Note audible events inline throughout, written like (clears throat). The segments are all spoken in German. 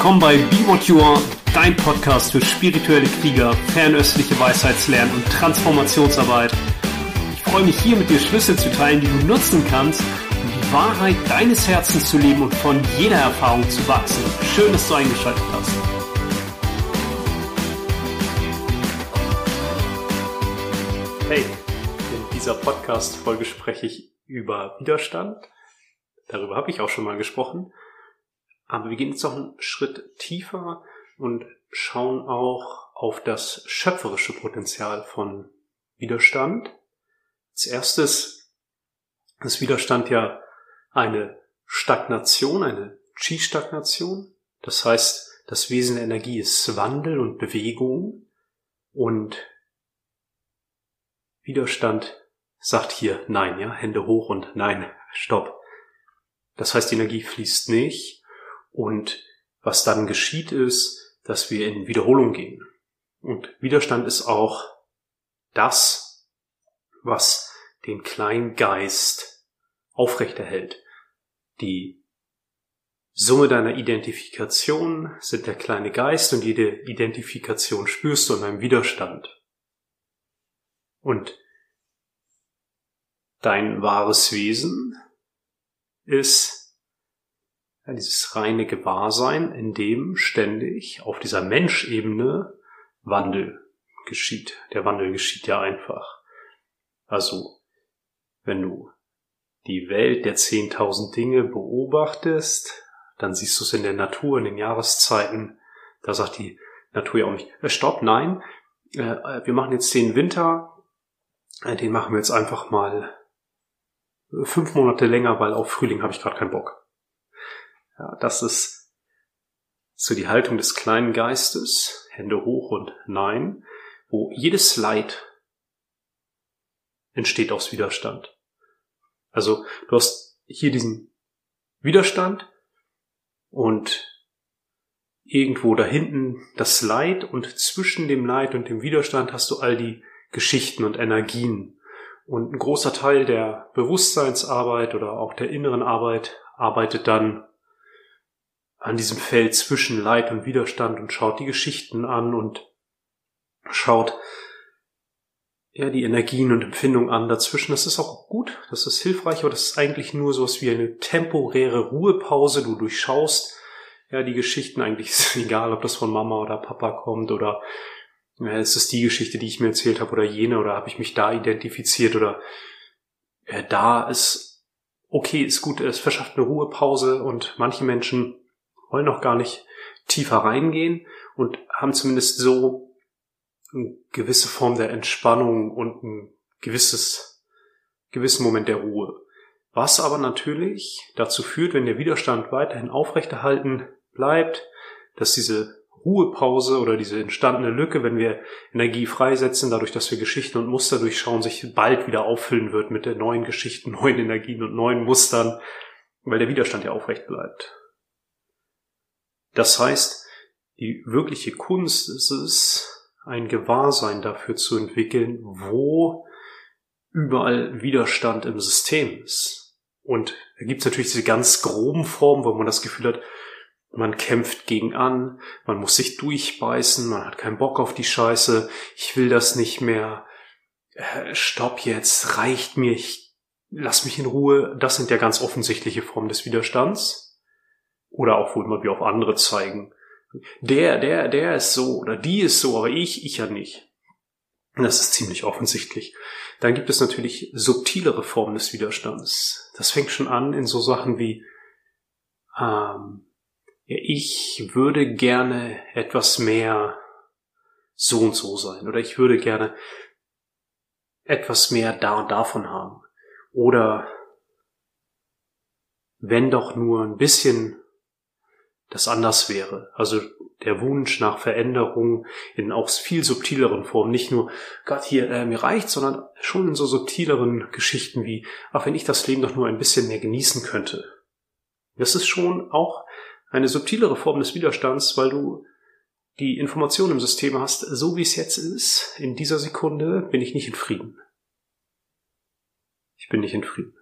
willkommen bei Be What You Are, dein Podcast für spirituelle Krieger, fernöstliche Weisheitslernen und Transformationsarbeit. Ich freue mich hier mit dir Schlüssel zu teilen, die du nutzen kannst, um die Wahrheit deines Herzens zu leben und von jeder Erfahrung zu wachsen. Schön, dass du eingeschaltet hast. Hey, in dieser Podcast-Folge spreche ich über Widerstand. Darüber habe ich auch schon mal gesprochen. Aber wir gehen jetzt noch einen Schritt tiefer und schauen auch auf das schöpferische Potenzial von Widerstand. Als erstes ist Widerstand ja eine Stagnation, eine Chi-Stagnation. Das heißt, das Wesen der Energie ist Wandel und Bewegung und Widerstand sagt hier nein, ja, Hände hoch und nein, stopp. Das heißt, die Energie fließt nicht, und was dann geschieht ist, dass wir in Wiederholung gehen. Und Widerstand ist auch das, was den kleinen Geist aufrechterhält. Die Summe deiner Identifikation sind der kleine Geist und jede Identifikation spürst du in einem Widerstand. Und dein wahres Wesen ist ja, dieses reine Gewahrsein, in dem ständig auf dieser Menschebene Wandel geschieht. Der Wandel geschieht ja einfach. Also, wenn du die Welt der 10.000 Dinge beobachtest, dann siehst du es in der Natur, in den Jahreszeiten. Da sagt die Natur ja auch nicht, äh, stopp, nein, äh, wir machen jetzt den Winter, äh, den machen wir jetzt einfach mal fünf Monate länger, weil auf Frühling habe ich gerade keinen Bock. Ja, das ist so die Haltung des kleinen Geistes, Hände hoch und nein, wo jedes Leid entsteht aus Widerstand. Also du hast hier diesen Widerstand und irgendwo da hinten das Leid und zwischen dem Leid und dem Widerstand hast du all die Geschichten und Energien. Und ein großer Teil der Bewusstseinsarbeit oder auch der inneren Arbeit arbeitet dann an diesem Feld zwischen Leid und Widerstand und schaut die Geschichten an und schaut ja die Energien und Empfindungen an dazwischen. Das ist auch gut, das ist hilfreich, aber das ist eigentlich nur sowas wie eine temporäre Ruhepause. Du durchschaust ja die Geschichten. Eigentlich ist es (laughs) egal, ob das von Mama oder Papa kommt oder ja, ist es die Geschichte, die ich mir erzählt habe oder jene oder habe ich mich da identifiziert oder ja, da ist okay, ist gut, es verschafft eine Ruhepause und manche Menschen wollen noch gar nicht tiefer reingehen und haben zumindest so eine gewisse Form der Entspannung und ein gewisses, gewissen Moment der Ruhe. Was aber natürlich dazu führt, wenn der Widerstand weiterhin aufrechterhalten bleibt, dass diese Ruhepause oder diese entstandene Lücke, wenn wir Energie freisetzen, dadurch, dass wir Geschichten und Muster durchschauen, sich bald wieder auffüllen wird mit der neuen Geschichten, (laughs) neuen Energien und neuen Mustern, weil der Widerstand ja aufrecht bleibt. Das heißt, die wirkliche Kunst ist es, ein Gewahrsein dafür zu entwickeln, wo überall Widerstand im System ist. Und da gibt es natürlich diese ganz groben Formen, wo man das Gefühl hat, man kämpft gegen an, man muss sich durchbeißen, man hat keinen Bock auf die Scheiße, ich will das nicht mehr, äh, stopp jetzt, reicht mir, ich lass mich in Ruhe. Das sind ja ganz offensichtliche Formen des Widerstands. Oder auch, wo immer wir auf andere zeigen. Der, der, der ist so oder die ist so, aber ich, ich ja nicht. Das ist ziemlich offensichtlich. Dann gibt es natürlich subtilere Formen des Widerstands. Das fängt schon an in so Sachen wie, ähm, ja, ich würde gerne etwas mehr so und so sein oder ich würde gerne etwas mehr da und davon haben. Oder wenn doch nur ein bisschen das anders wäre. Also der Wunsch nach Veränderung in auch viel subtileren Formen. Nicht nur, Gott, hier, äh, mir reicht, sondern schon in so subtileren Geschichten wie, ach, wenn ich das Leben doch nur ein bisschen mehr genießen könnte. Das ist schon auch eine subtilere Form des Widerstands, weil du die Information im System hast, so wie es jetzt ist, in dieser Sekunde bin ich nicht in Frieden. Ich bin nicht in Frieden.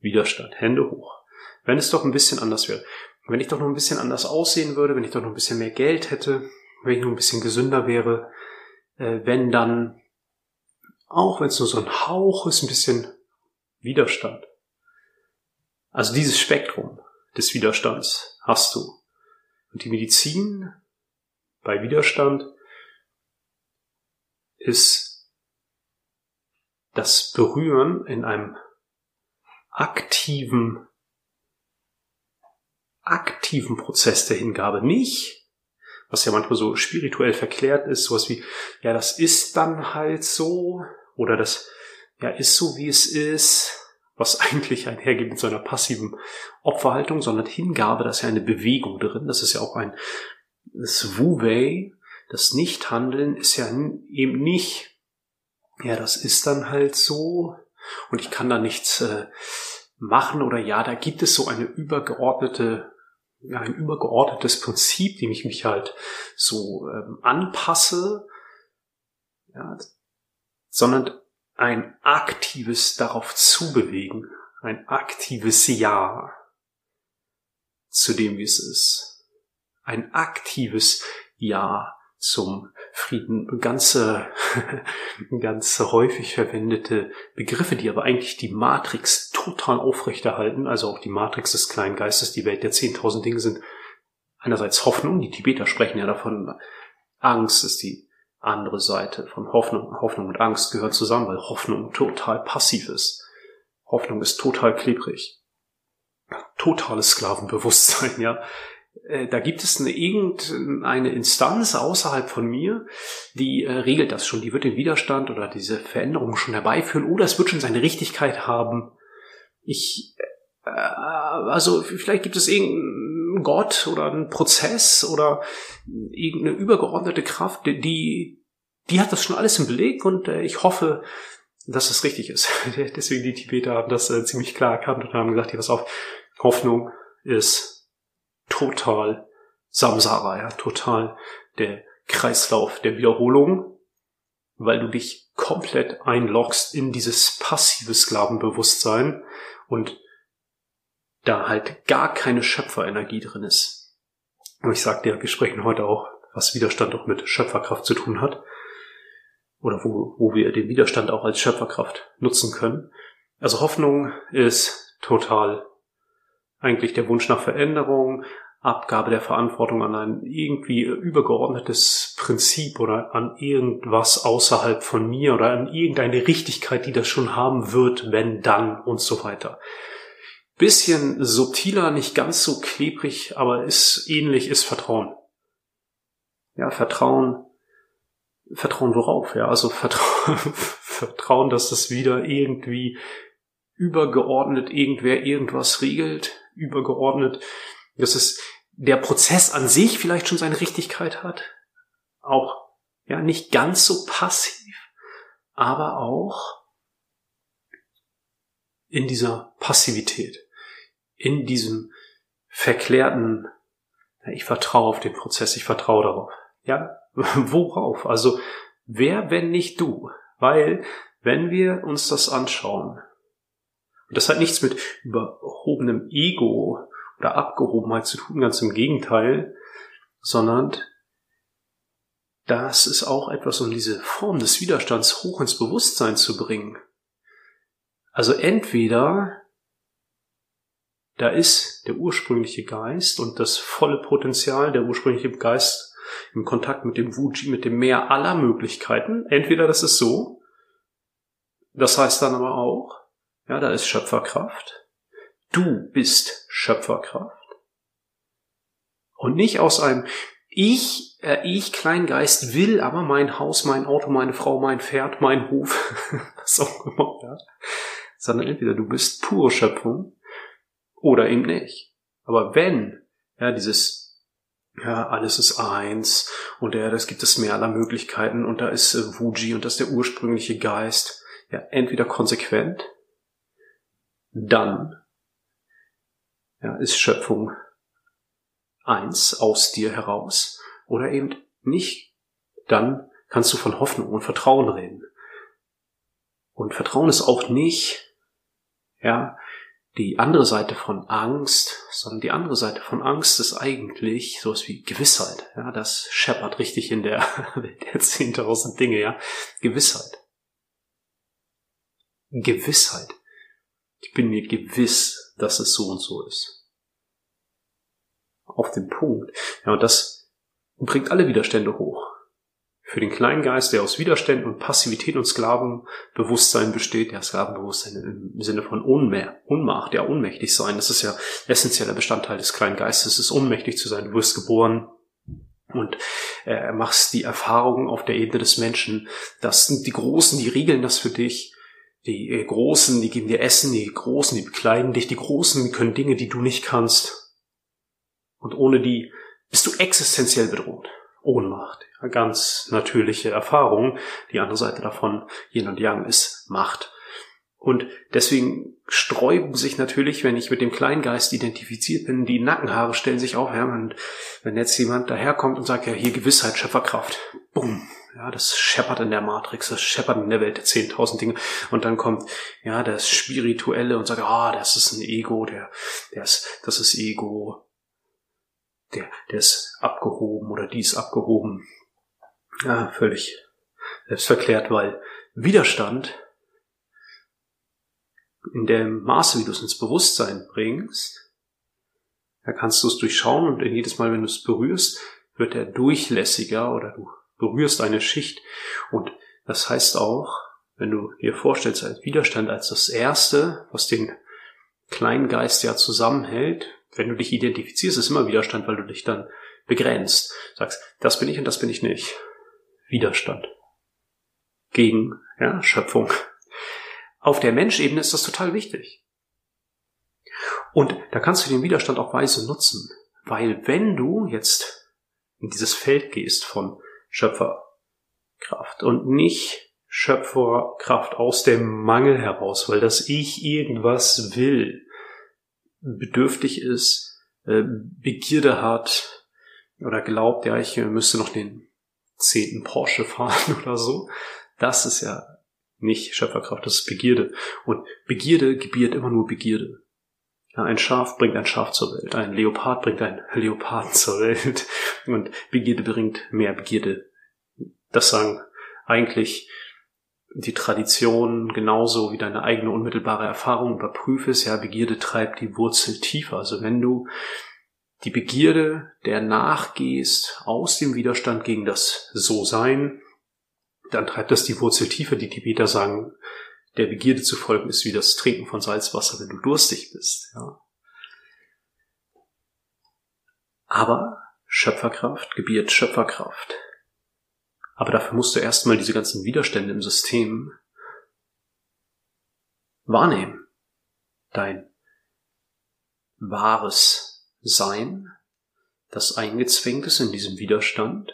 Widerstand, Hände hoch. Wenn es doch ein bisschen anders wäre. Wenn ich doch noch ein bisschen anders aussehen würde, wenn ich doch noch ein bisschen mehr Geld hätte, wenn ich noch ein bisschen gesünder wäre, äh, wenn dann, auch wenn es nur so ein Hauch ist, ein bisschen Widerstand. Also dieses Spektrum des Widerstands hast du. Und die Medizin bei Widerstand ist das Berühren in einem aktiven, aktiven Prozess der Hingabe. Nicht, was ja manchmal so spirituell verklärt ist, sowas wie, ja, das ist dann halt so, oder das, ja, ist so wie es ist, was (laughs) eigentlich einhergeht mit so einer passiven Opferhaltung, sondern Hingabe, das ist ja eine Bewegung drin, das ist ja auch ein, das Wu-Wei, das Nichthandeln ist ja eben nicht, ja, das ist dann halt so und ich kann da nichts äh, machen oder ja, da gibt es so eine übergeordnete, ein übergeordnetes Prinzip, dem ich mich halt so ähm, anpasse, ja, sondern ein aktives darauf zubewegen, ein aktives Ja zu dem, wie es ist. Ein aktives Ja zum Frieden. Ganze, (laughs) ganz häufig verwendete Begriffe, die aber eigentlich die Matrix total aufrechterhalten, also auch die Matrix des kleinen Geistes, die Welt der 10.000 Dinge sind einerseits Hoffnung, die Tibeter sprechen ja davon, Angst ist die andere Seite von Hoffnung. Hoffnung und Angst gehören zusammen, weil Hoffnung total passiv ist. Hoffnung ist total klebrig. Totales Sklavenbewusstsein, ja. Äh, da gibt es eine irgendeine Instanz außerhalb von mir, die äh, regelt das schon. Die wird den Widerstand oder diese Veränderung schon herbeiführen oder es wird schon seine Richtigkeit haben. Ich, äh, also vielleicht gibt es irgendeinen Gott oder einen Prozess oder irgendeine übergeordnete Kraft, die, die hat das schon alles im Beleg und äh, ich hoffe, dass es richtig ist. (laughs) Deswegen die Tibeter haben das äh, ziemlich klar erkannt und haben gesagt, pass auf, Hoffnung ist total Samsara, ja, total der Kreislauf der Wiederholung, weil du dich komplett einloggst in dieses passive Sklavenbewusstsein und da halt gar keine Schöpferenergie drin ist. Und ich sagte ja, wir sprechen heute auch, was Widerstand auch mit Schöpferkraft zu tun hat. Oder wo, wo wir den Widerstand auch als Schöpferkraft nutzen können. Also Hoffnung ist total eigentlich der Wunsch nach Veränderung, Abgabe der Verantwortung an ein irgendwie übergeordnetes Prinzip oder an irgendwas außerhalb von mir oder an irgendeine Richtigkeit, die das schon haben wird, wenn dann und so weiter. Bisschen subtiler, nicht ganz so klebrig, aber ist ähnlich, ist Vertrauen. Ja, Vertrauen, Vertrauen worauf? Ja, also Vertrauen, (laughs) Vertrauen, dass das wieder irgendwie übergeordnet irgendwer irgendwas regelt, übergeordnet, dass es der Prozess an sich vielleicht schon seine Richtigkeit hat, auch ja nicht ganz so passiv, aber auch in dieser Passivität, in diesem verklärten, ja, ich vertraue auf den Prozess, ich vertraue darauf. Ja, (laughs) worauf? Also wer, wenn nicht du? Weil, wenn wir uns das anschauen, und das hat nichts mit überhobenem Ego oder Abgehobenheit zu tun, ganz im Gegenteil, sondern das ist auch etwas, um diese Form des Widerstands hoch ins Bewusstsein zu bringen. Also entweder da ist der ursprüngliche Geist und das volle Potenzial, der ursprüngliche Geist im Kontakt mit dem Wuji, mit dem Meer aller Möglichkeiten. Entweder das ist so, das heißt dann aber auch, ja, da ist Schöpferkraft. Du bist Schöpferkraft. Und nicht aus einem ich, äh, ich Kleingeist will aber mein Haus, mein Auto, meine Frau, mein Pferd, mein Hof, (laughs) was auch immer, ja. Sondern entweder du bist pure Schöpfung oder eben nicht. Aber wenn, ja, dieses, ja, alles ist eins und ja, das gibt es mehr aller Möglichkeiten und da ist äh, Wuji und das ist der ursprüngliche Geist, ja, entweder konsequent dann ja, ist Schöpfung eins aus dir heraus oder eben nicht, dann kannst du von Hoffnung und Vertrauen reden. Und Vertrauen ist auch nicht, ja, die andere Seite von Angst, sondern die andere Seite von Angst ist eigentlich sowas wie Gewissheit. Ja, das scheppert richtig in der (laughs) Welt der 10.000 Dinge, ja. Gewissheit. Gewissheit. Ich bin mir gewiss, dass es so und so ist. Auf den Punkt. Ja, und das bringt alle Widerstände hoch. Für den kleinen Geist, der aus Widerständen und Passivität und Sklavenbewusstsein besteht, ja, Sklavenbewusstsein im Sinne von Ohnmacht, Ohnmacht, ja, ohnmächtig sein, das ist ja essentieller Bestandteil des kleinen Geistes, es ist ohnmächtig zu sein. Du wirst geboren, und äh, machst die Erfahrung auf der Ebene des Menschen, dass die Großen, die regeln das für dich, die äh, Großen, die geben dir Essen, die Großen, die bekleiden dich, die Großen können Dinge, die du nicht kannst. Und ohne die bist du existenziell bedroht. Ohnmacht. Ja, ganz natürliche Erfahrung. Die andere Seite davon, Yin und Yang, ist Macht. Und deswegen sträuben sich natürlich, wenn ich mit dem Kleingeist identifiziert bin, die Nackenhaare stellen sich auf. Ja, und wenn jetzt jemand daherkommt und sagt, ja, hier Gewissheit, Schöpferkraft, bumm, ja, das scheppert in der Matrix, das scheppert in der Welt der 10.000 Dinge. Und dann kommt, ja, das Spirituelle und sagt, ah, das ist ein Ego, der, der ist, das ist Ego, der, der ist abgehoben oder die ist abgehoben. Ja, völlig selbstverklärt, weil Widerstand in dem Maße, wie du es ins Bewusstsein bringst, da kannst du es durchschauen und jedes Mal, wenn du es berührst, wird er durchlässiger oder du berührst eine Schicht. Und das heißt auch, wenn du dir vorstellst, als Widerstand als das Erste, was den kleinen Geist ja zusammenhält, wenn du dich identifizierst, ist immer Widerstand, weil du dich dann begrenzt. Sagst, das bin ich und das bin ich nicht. Widerstand. Gegen ja, Schöpfung. Auf der Menschebene ist das total wichtig. Und da kannst du den Widerstand auch weise nutzen. Weil wenn du jetzt in dieses Feld gehst von Schöpferkraft und nicht Schöpferkraft aus dem Mangel heraus, weil das Ich irgendwas will, bedürftig ist, äh, Begierde hat oder glaubt, ja, ich müsste noch den zehnten Porsche fahren (laughs) oder so. Das ist ja nicht Schöpferkraft, das ist Begierde. Und Begierde gebiert immer nur Begierde. Ja, ein Schaf bringt ein Schaf zur Welt, ein Leopard bringt ein Leopard zur Welt (laughs) und Begierde bringt mehr Begierde. Das sagen eigentlich die Tradition genauso wie deine eigene unmittelbare Erfahrung überprüfest, ja, Begierde treibt die Wurzel tiefer. Also wenn du die Begierde der nachgehst aus dem Widerstand gegen das So-Sein, dann treibt das die Wurzel tiefer. Die Tibeter sagen, der Begierde zu folgen ist wie das Trinken von Salzwasser, wenn du durstig bist. Ja. Aber Schöpferkraft gebiert Schöpferkraft. Aber dafür musst du erstmal diese ganzen Widerstände im System wahrnehmen. Dein wahres Sein, das eingezwängt ist in diesem Widerstand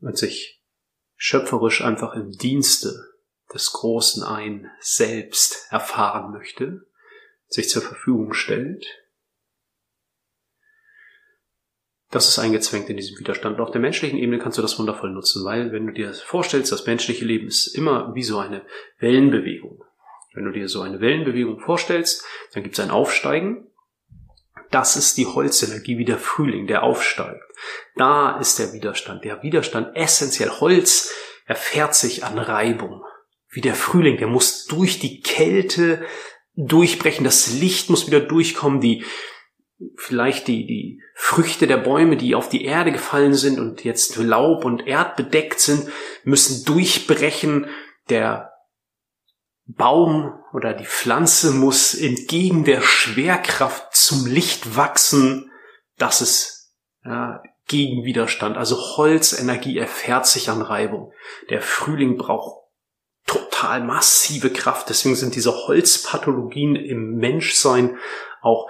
und sich schöpferisch einfach im Dienste des großen Ein selbst erfahren möchte, sich zur Verfügung stellt das ist eingezwängt in diesem Widerstand. Und auf der menschlichen Ebene kannst du das wundervoll nutzen, weil wenn du dir vorstellst, das menschliche Leben ist immer wie so eine Wellenbewegung. Wenn du dir so eine Wellenbewegung vorstellst, dann gibt es ein Aufsteigen. Das ist die Holzenergie wie der Frühling, der aufsteigt. Da ist der Widerstand. Der Widerstand essentiell. Holz erfährt sich an Reibung. Wie der Frühling, der muss durch die Kälte durchbrechen. Das Licht muss wieder durchkommen. Die, vielleicht die, die Früchte der Bäume, die auf die Erde gefallen sind und jetzt Laub und Erd bedeckt sind, müssen durchbrechen. Der Baum oder die Pflanze muss entgegen der Schwerkraft zum Licht wachsen. Das ist ja, Gegenwiderstand. Also Holzenergie erfährt sich an Reibung. Der Frühling braucht total massive Kraft. Deswegen sind diese Holzpathologien im Menschsein auch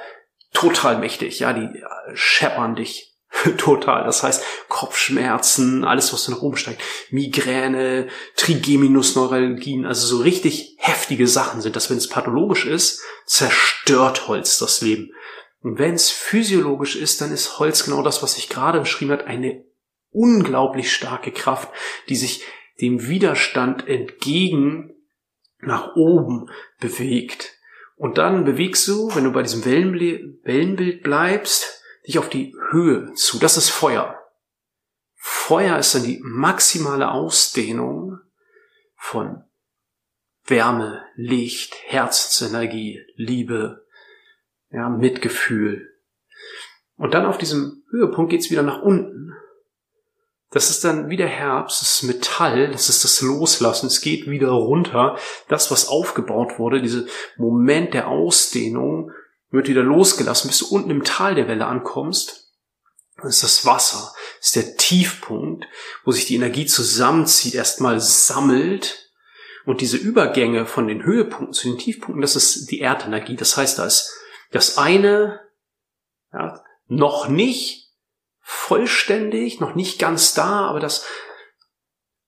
total mächtig, ja, die scheppern dich (laughs) total. Das heißt, Kopfschmerzen, alles, was da noch umsteigt, Migräne, Trigeminusneuralgien, also so richtig heftige Sachen sind das, wenn es pathologisch ist, zerstört Holz das Leben. Und wenn es physiologisch ist, dann ist Holz genau das, was ich gerade beschrieben habe, eine unglaublich starke Kraft, die sich dem Widerstand entgegen nach oben bewegt Und dann bewegst du, wenn du bei diesem Wellenbild bleibst, dich auf die Höhe zu. Das ist Feuer. Feuer ist dann die maximale Ausdehnung von Wärme, Licht, Herzensenergie, Liebe, ja, Mitgefühl. Und dann auf diesem Höhepunkt geht's wieder nach unten. Das ist dann wieder Herbst, das ist Metall, das ist das Loslassen, es geht wieder runter. Das, was aufgebaut wurde, dieser Moment der Ausdehnung, wird wieder losgelassen, bis du unten im Tal der Welle ankommst. Das ist das Wasser, das ist der Tiefpunkt, wo sich die Energie zusammenzieht, erstmal sammelt. Und diese Übergänge von den Höhepunkten zu den Tiefpunkten, das ist die Erdenergie. Das heißt, da ist das eine ja, noch nicht vollständig, noch nicht ganz da, aber das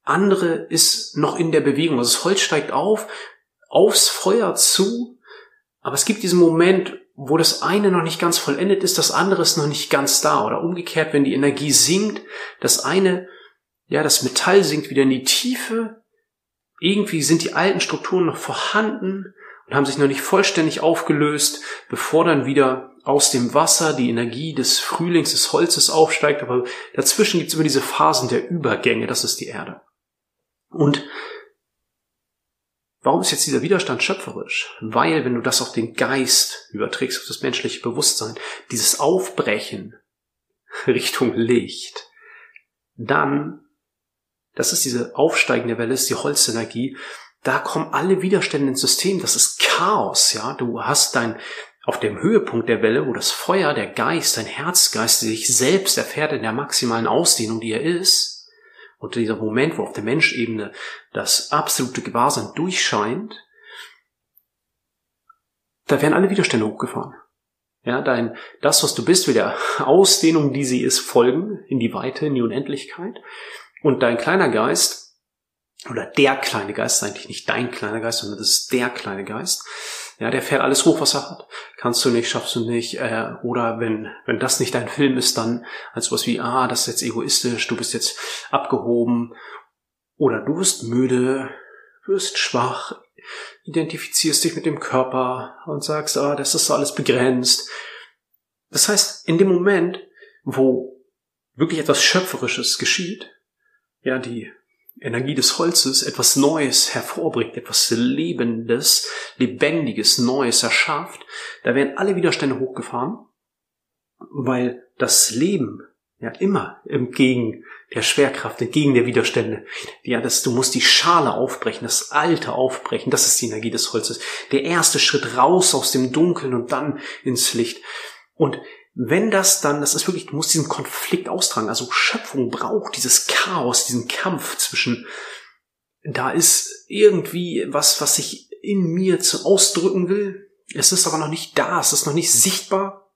andere ist noch in der Bewegung. Also das Holz steigt auf, aufs Feuer zu, aber es gibt diesen Moment, wo das eine noch nicht ganz vollendet ist, das andere ist noch nicht ganz da. Oder umgekehrt, wenn die Energie sinkt, das eine, ja, das Metall sinkt wieder in die Tiefe. Irgendwie sind die alten Strukturen noch vorhanden und haben sich noch nicht vollständig aufgelöst, bevor dann wieder aus dem Wasser die Energie des Frühlings, des Holzes aufsteigt. Aber dazwischen gibt es immer diese Phasen der Übergänge, das ist die Erde. Und Warum ist jetzt dieser Widerstand schöpferisch? Weil, wenn du das auf den Geist überträgst, auf das menschliche Bewusstsein, dieses Aufbrechen (laughs) Richtung Licht, dann, das ist diese aufsteigende Welle, ist die Holzenergie, da kommen alle Widerstände ins System, das ist Chaos, ja. Du hast dein, auf dem Höhepunkt der Welle, wo das Feuer, der Geist, dein Herzgeist sich selbst erfährt in der maximalen Ausdehnung, die er ist, und dieser Moment, wo auf der Menschebene das absolute Gewahrsein durchscheint, da werden alle Widerstände hochgefahren. Ja, dein, das, was du bist, will der Ausdehnung, die sie ist, folgen, in die Weite, in die Unendlichkeit. Und dein kleiner Geist, oder der kleine Geist, ist eigentlich nicht dein kleiner Geist, sondern das ist der kleine Geist, ja, der fährt alles hoch, was er hat. Kannst du nicht, schaffst du nicht. Äh, oder wenn, wenn das nicht dein Film ist, dann als was wie, ah, das ist jetzt egoistisch, du bist jetzt abgehoben. Oder du wirst müde, wirst schwach, identifizierst dich mit dem Körper und sagst, ah, das ist alles begrenzt. Das heißt, in dem Moment, wo wirklich etwas Schöpferisches geschieht, ja, die Energie des Holzes etwas Neues hervorbringt, etwas Lebendes, Lebendiges, Neues erschafft, da werden alle Widerstände hochgefahren, weil das Leben ja immer entgegen der Schwerkraft, entgegen der Widerstände, ja, das, du musst die Schale aufbrechen, das Alte aufbrechen, das ist die Energie des Holzes. Der erste Schritt raus aus dem Dunkeln und dann ins Licht. Und wenn das dann, das ist wirklich, du musst diesen Konflikt austragen. Also Schöpfung braucht dieses Chaos, diesen Kampf zwischen, da ist irgendwie was, was ich in mir zu ausdrücken will. Es ist aber noch nicht da, es ist noch nicht sichtbar.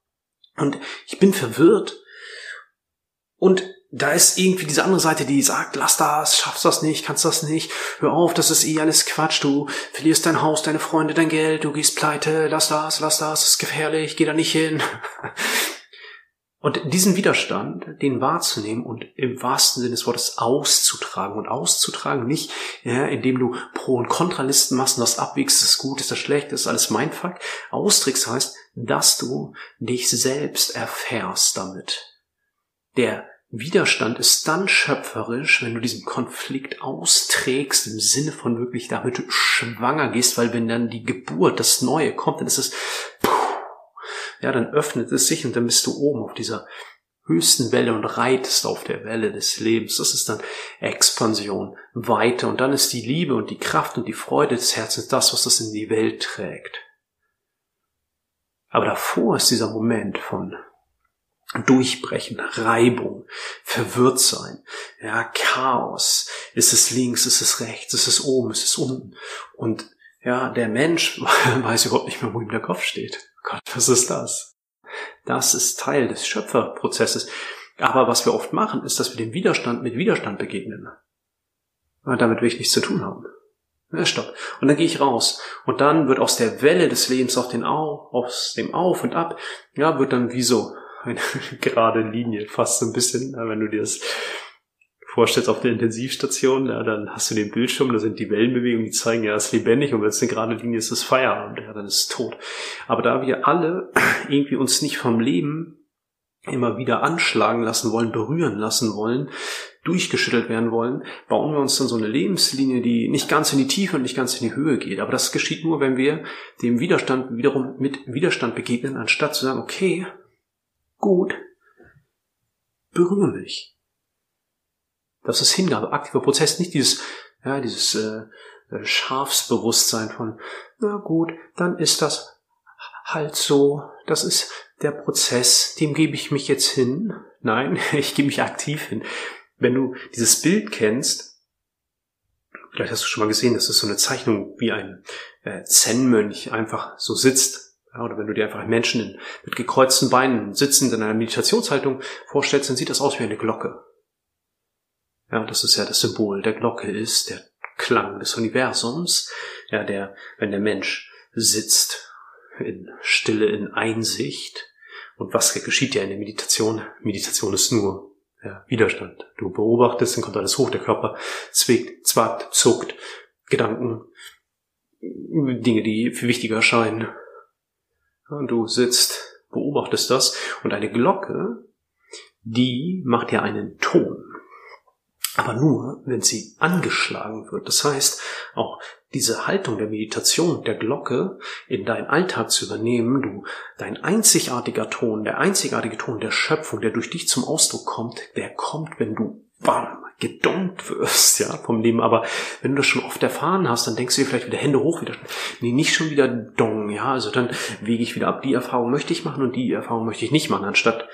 Und ich bin verwirrt. Und da ist irgendwie diese andere Seite, die sagt, lass das, schaffst das nicht, kannst das nicht, hör auf, das ist eh alles Quatsch, du verlierst dein Haus, deine Freunde, dein Geld, du gehst pleite, lass das, lass das, das ist gefährlich, geh da nicht hin. (laughs) Und diesen Widerstand, den wahrzunehmen und im wahrsten Sinne des Wortes auszutragen und auszutragen nicht, ja, indem du Pro- und Kontralisten machst und das abwägst, ist das gut, ist das schlecht, ist alles mein Fuck. Austricks heißt, dass du dich selbst erfährst damit. Der Widerstand ist dann schöpferisch, wenn du diesen Konflikt austrägst, im Sinne von wirklich damit schwanger gehst, weil wenn dann die Geburt, das Neue kommt, dann ist es, puh, ja, dann öffnet es sich und dann bist du oben auf dieser höchsten Welle und reitest auf der Welle des Lebens. Das ist dann Expansion, Weite und dann ist die Liebe und die Kraft und die Freude des Herzens das, was das in die Welt trägt. Aber davor ist dieser Moment von Durchbrechen, Reibung, verwirrt sein, ja, Chaos. Ist es links, ist es rechts, ist es oben, ist es unten. Und ja, der Mensch (laughs) weiß überhaupt nicht mehr, wo ihm der Kopf steht. Gott, was ist das? Das ist Teil des Schöpferprozesses. Aber was wir oft machen, ist, dass wir dem Widerstand mit Widerstand begegnen. Und damit will ich nichts zu tun haben. Ja, stopp. Und dann gehe ich raus. Und dann wird aus der Welle des Lebens auf den Au, aus dem Auf und Ab, ja, wird dann wie so eine (laughs) gerade Linie, fast so ein bisschen, wenn du dir das vorstellst auf der Intensivstation, ja, dann hast du den Bildschirm, da sind die Wellenbewegungen, die zeigen, ja, es ist lebendig und wenn es eine gerade Linie ist, ist Feierabend, ja, dann ist es tot. Aber da wir alle (clears throat) irgendwie uns nicht vom Leben immer wieder anschlagen lassen wollen, berühren lassen wollen, durchgeschüttelt werden wollen, bauen wir uns dann so eine Lebenslinie, die nicht ganz in die Tiefe und nicht ganz in die Höhe geht. Aber das geschieht nur, wenn wir dem Widerstand wiederum mit Widerstand begegnen, anstatt zu sagen, okay, gut, berühre mich. Das ist Hingabe, aktiver Prozess, nicht dieses, ja, dieses äh, äh Schafsbewusstsein von, na gut, dann ist das halt so, das ist der Prozess, dem gebe ich mich jetzt hin. Nein, (laughs) ich gebe mich aktiv hin. Wenn du dieses Bild kennst, vielleicht hast du schon mal gesehen, das ist so eine Zeichnung, wie ein äh, Zen-Mönch einfach so sitzt. Ja, oder wenn du dir einfach Menschen mit gekreuzten Beinen sitzend in einer Meditationshaltung vorstellst, dann sieht das aus wie eine Glocke. Ja, das ist ja das Symbol der Glocke ist, der Klang des Universums, ja, der, wenn der Mensch sitzt in Stille, in Einsicht. Und was geschieht ja in der Meditation? Meditation ist nur ja, Widerstand. Du beobachtest, dann kommt alles hoch, der Körper zwickt, zwackt, zuckt, Gedanken, Dinge, die viel wichtiger erscheinen. Du sitzt, beobachtest das und eine Glocke, die macht ja einen Ton aber nur, wenn sie angeschlagen wird. Das heißt, auch diese Haltung der Meditation, der Glocke in deinen Alltag zu übernehmen, du, dein einzigartiger Ton, der einzigartige Ton der Schöpfung, der durch dich zum Ausdruck kommt, der kommt, wenn du bam, gedonkt wirst, ja, vom Leben. Aber wenn du das schon oft erfahren hast, dann denkst du dir vielleicht wieder Hände hoch, wieder, nee, nicht schon wieder dong, ja, also dann wege ich wieder ab, die Erfahrung möchte ich machen und die Erfahrung möchte ich nicht machen, anstatt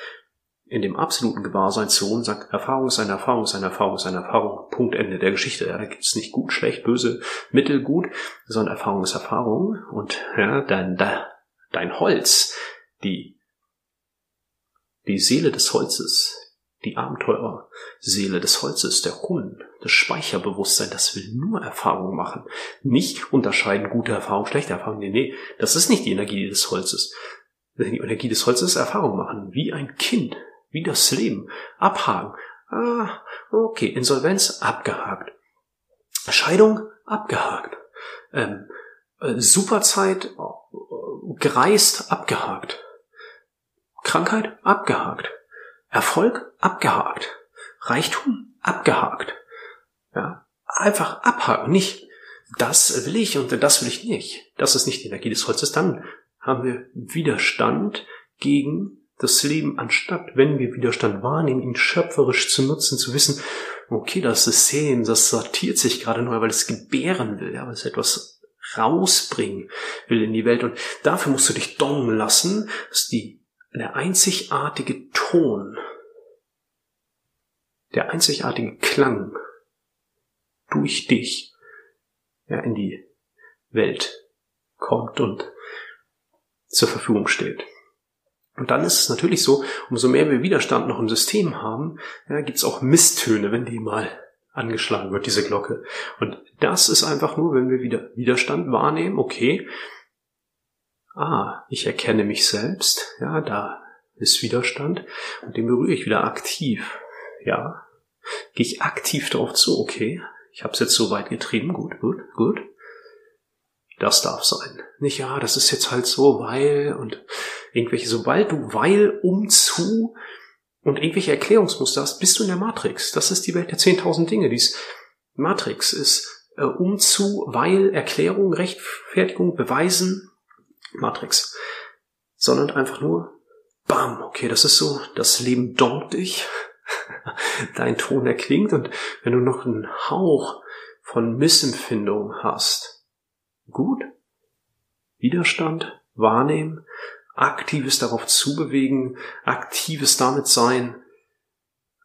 in dem absoluten Gewahrseinszonen sagt, Erfahrung ist eine Erfahrung, ist eine Erfahrung, ist eine Erfahrung, Punkt, Ende der Geschichte. Ja, da gibt es nicht gut, schlecht, böse, mittelgut, sondern Erfahrung ist Erfahrung. Und ja, dein, dein Holz, die, die Seele des Holzes, die Abenteurerseele des Holzes, der Hund, das Speicherbewusstsein, das will nur Erfahrung machen. Nicht unterscheiden gute Erfahrung, schlechte Erfahrung. Nee, nee, das ist nicht die Energie des Holzes. Die Energie des Holzes ist Erfahrung machen, wie ein Kind wie das Leben. Abhaken. Ah, okay. Insolvenz abgehakt. Scheidung abgehakt. Ähm, äh, Superzeit äh, gereist abgehakt. Krankheit abgehakt. Erfolg abgehakt. Reichtum abgehakt. Ja, einfach abhaken, nicht das will ich und das will ich nicht. Das ist nicht die Energie des Holzes. Dann haben wir Widerstand gegen das Leben, anstatt, wenn wir Widerstand wahrnehmen, ihn schöpferisch zu nutzen, zu wissen, okay, das System, das sortiert sich gerade neu, weil es gebären will, ja, weil es etwas rausbringen will in die Welt. Und dafür musst du dich dongen lassen, dass die, der einzigartige Ton, der einzigartige Klang durch dich ja, in die Welt kommt und zur Verfügung steht. Und dann ist es natürlich so, umso mehr wir Widerstand noch im System haben, ja, gibt es auch Misstöne, wenn die mal angeschlagen wird, diese Glocke. Und das ist einfach nur, wenn wir wieder Widerstand wahrnehmen, okay, ah, ich erkenne mich selbst, ja, da ist Widerstand. Und den berühre ich wieder aktiv, ja, gehe ich aktiv darauf zu, okay, ich habe es jetzt so weit getrieben, gut, gut, gut, das darf sein. Nicht, ja, das ist jetzt halt so, weil und irgendwelche, sobald du weil, um, zu und irgendwelche Erklärungsmuster hast, bist du in der Matrix. Das ist die Welt der 10.000 Dinge. Dies Matrix ist äh, um, zu, weil, Erklärung, Rechtfertigung, Beweisen, Matrix. Sondern einfach nur, bam, okay, das ist so, das Leben dommt dich, (laughs) dein Ton erklingt und wenn du noch einen Hauch von Missempfindung hast, gut, Widerstand wahrnehmen, aktives darauf zubewegen, aktives damit sein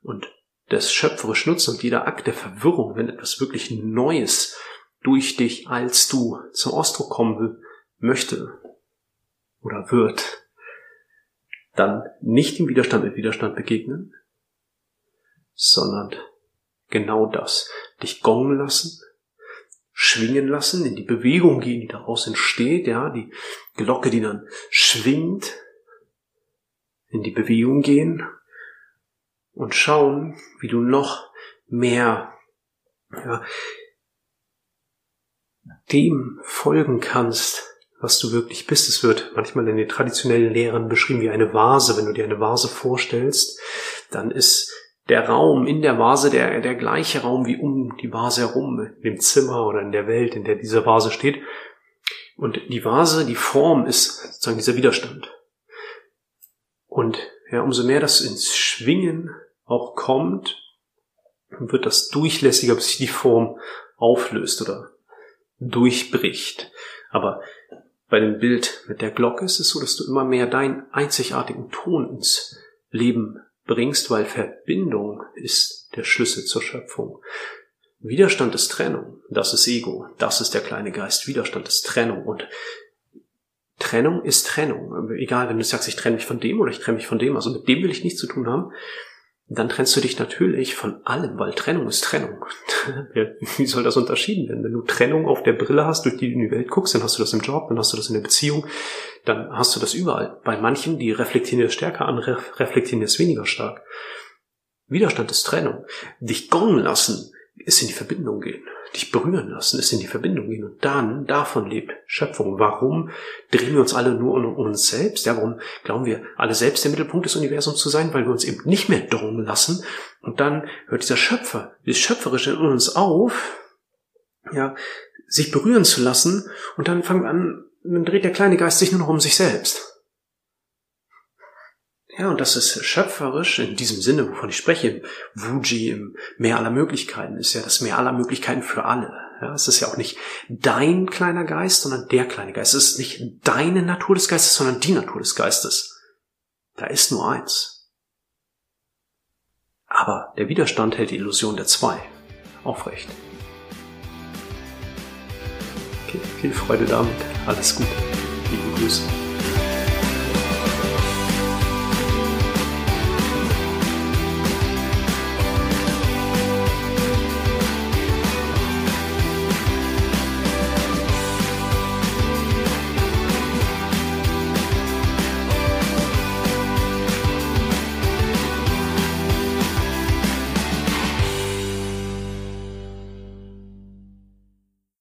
und das schöpferisch nutzen und jeder Akt der Verwirrung, wenn etwas wirklich Neues durch dich als du zum Ausdruck kommen will, möchte oder wird, dann nicht dem Widerstand mit Widerstand begegnen, sondern genau das, dich gongen lassen, schwingen lassen, in die Bewegung gehen, die daraus entsteht, ja, die Glocke, die dann schwingt, in die Bewegung gehen und schauen, wie du noch mehr ja, dem folgen kannst, was du wirklich bist. Es wird manchmal in den traditionellen Lehren beschrieben wie eine Vase. Wenn du dir eine Vase vorstellst, dann ist der Raum in der Vase der, der gleiche Raum wie um die Vase herum, im Zimmer oder in der Welt, in der diese Vase steht. Und die Vase, die Form ist sozusagen dieser Widerstand. Und ja, umso mehr das ins Schwingen auch kommt, wird das durchlässiger, bis sich die Form auflöst oder durchbricht. Aber bei dem Bild mit der Glocke ist es so, dass du immer mehr deinen einzigartigen Ton ins Leben bringst, weil Verbindung ist der Schlüssel zur Schöpfung. Widerstand ist Trennung. Das ist Ego. Das ist der kleine Geist. Widerstand ist Trennung. Und Trennung ist Trennung. Egal, wenn du sagst, ich trenne mich von dem oder ich trenne mich von dem, also mit dem will ich nichts zu tun haben, dann trennst du dich natürlich von allem, weil Trennung ist Trennung. (laughs) Wie soll das unterschieden werden? Wenn du Trennung auf der Brille hast, durch die du in die Welt guckst, dann hast du das im Job, dann hast du das in der Beziehung, dann hast du das überall. Bei manchen, die reflektieren das stärker, andere reflektieren es weniger stark. Widerstand ist Trennung. Dich gongen lassen ist in die Verbindung gehen. Dich berühren lassen ist in die Verbindung gehen. Und dann, davon lebt Schöpfung. Warum drehen wir uns alle nur um uns selbst? Ja, warum glauben wir alle selbst der Mittelpunkt des Universums zu sein? Weil wir uns eben nicht mehr drongen lassen. Und dann hört dieser Schöpfer, dieses Schöpferische in uns auf, ja, sich berühren zu lassen. Und dann fangen wir an, dann dreht der kleine Geist sich nur noch um sich selbst. Ja, und das ist schöpferisch in diesem Sinne, wovon ich spreche, Wuji, im Meer aller Möglichkeiten, ist ja das Meer aller Möglichkeiten für alle. Ja, es ist ja auch nicht dein kleiner Geist, sondern der kleine Geist. Es ist nicht deine Natur des Geistes, sondern die Natur des Geistes. Da ist nur eins. Aber der Widerstand hält die Illusion der zwei aufrecht. Okay, viel Freude damit. Alles Gute. Liebe Grüße.